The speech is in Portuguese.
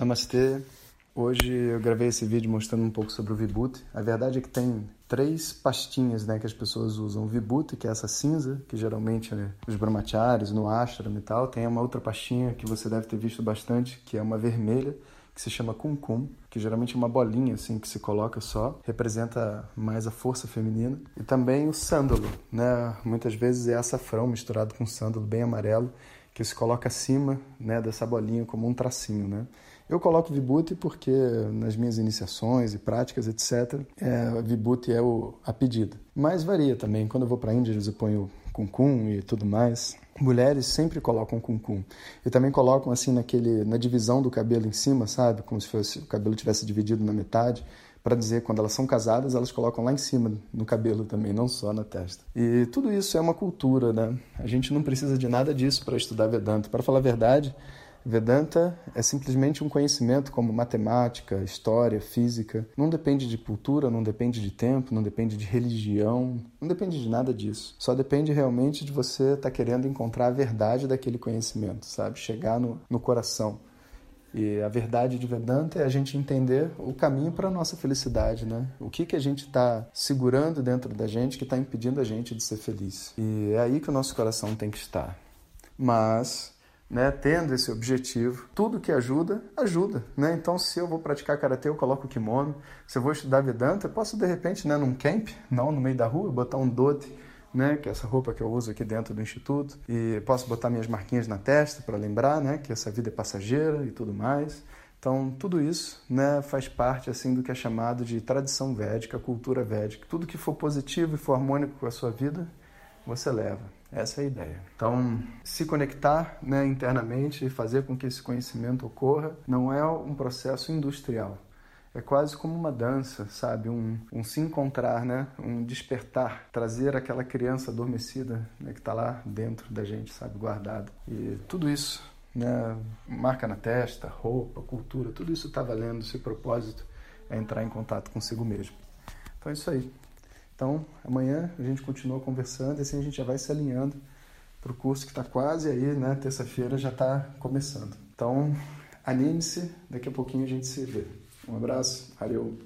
Namastê. Hoje eu gravei esse vídeo mostrando um pouco sobre o Vibhuti. A verdade é que tem três pastinhas né, que as pessoas usam. O Vibhuti, que é essa cinza, que geralmente é os brahmacharis, no ashram e tal. Tem uma outra pastinha que você deve ter visto bastante, que é uma vermelha, que se chama Kumkum, que geralmente é uma bolinha assim que se coloca só, representa mais a força feminina. E também o sândalo, né? Muitas vezes é açafrão misturado com sândalo bem amarelo, que se coloca acima né, dessa bolinha como um tracinho, né? Eu coloco Vibhuti porque nas minhas iniciações e práticas, etc., é, Vibhuti é o, a pedida. Mas varia também. Quando eu vou para a Índia, eu ponho Kumkum e tudo mais. Mulheres sempre colocam Kumkum. E também colocam assim naquele, na divisão do cabelo em cima, sabe? Como se fosse, o cabelo tivesse dividido na metade para dizer quando elas são casadas, elas colocam lá em cima no cabelo também, não só na testa. E tudo isso é uma cultura, né? A gente não precisa de nada disso para estudar Vedanta. Para falar a verdade, Vedanta é simplesmente um conhecimento como matemática, história, física. Não depende de cultura, não depende de tempo, não depende de religião, não depende de nada disso. Só depende realmente de você estar tá querendo encontrar a verdade daquele conhecimento, sabe? Chegar no, no coração. E a verdade de Vedanta é a gente entender o caminho para a nossa felicidade, né? O que, que a gente está segurando dentro da gente que está impedindo a gente de ser feliz. E é aí que o nosso coração tem que estar. Mas né, tendo esse objetivo, tudo que ajuda, ajuda, né? Então, se eu vou praticar karatê, eu coloco o kimono. Se eu vou estudar Vedanta, eu posso de repente, né, num camp, não no meio da rua, botar um dote, né, que é essa roupa que eu uso aqui dentro do instituto, e posso botar minhas marquinhas na testa para lembrar, né, que essa vida é passageira e tudo mais. Então, tudo isso, né, faz parte assim do que é chamado de tradição védica, cultura védica. Tudo que for positivo e for harmônico com a sua vida, você leva. Essa é a ideia. Então, se conectar né, internamente e fazer com que esse conhecimento ocorra não é um processo industrial. É quase como uma dança, sabe? Um, um se encontrar, né? Um despertar, trazer aquela criança adormecida né, que está lá dentro da gente, sabe? Guardado. E tudo isso, né? Marca na testa, roupa, cultura, tudo isso está valendo. Esse propósito é entrar em contato consigo mesmo. Então é isso aí. Então, amanhã a gente continua conversando e assim a gente já vai se alinhando para o curso que está quase aí, né? Terça-feira já está começando. Então, anime-se, daqui a pouquinho a gente se vê. Um abraço, valeu!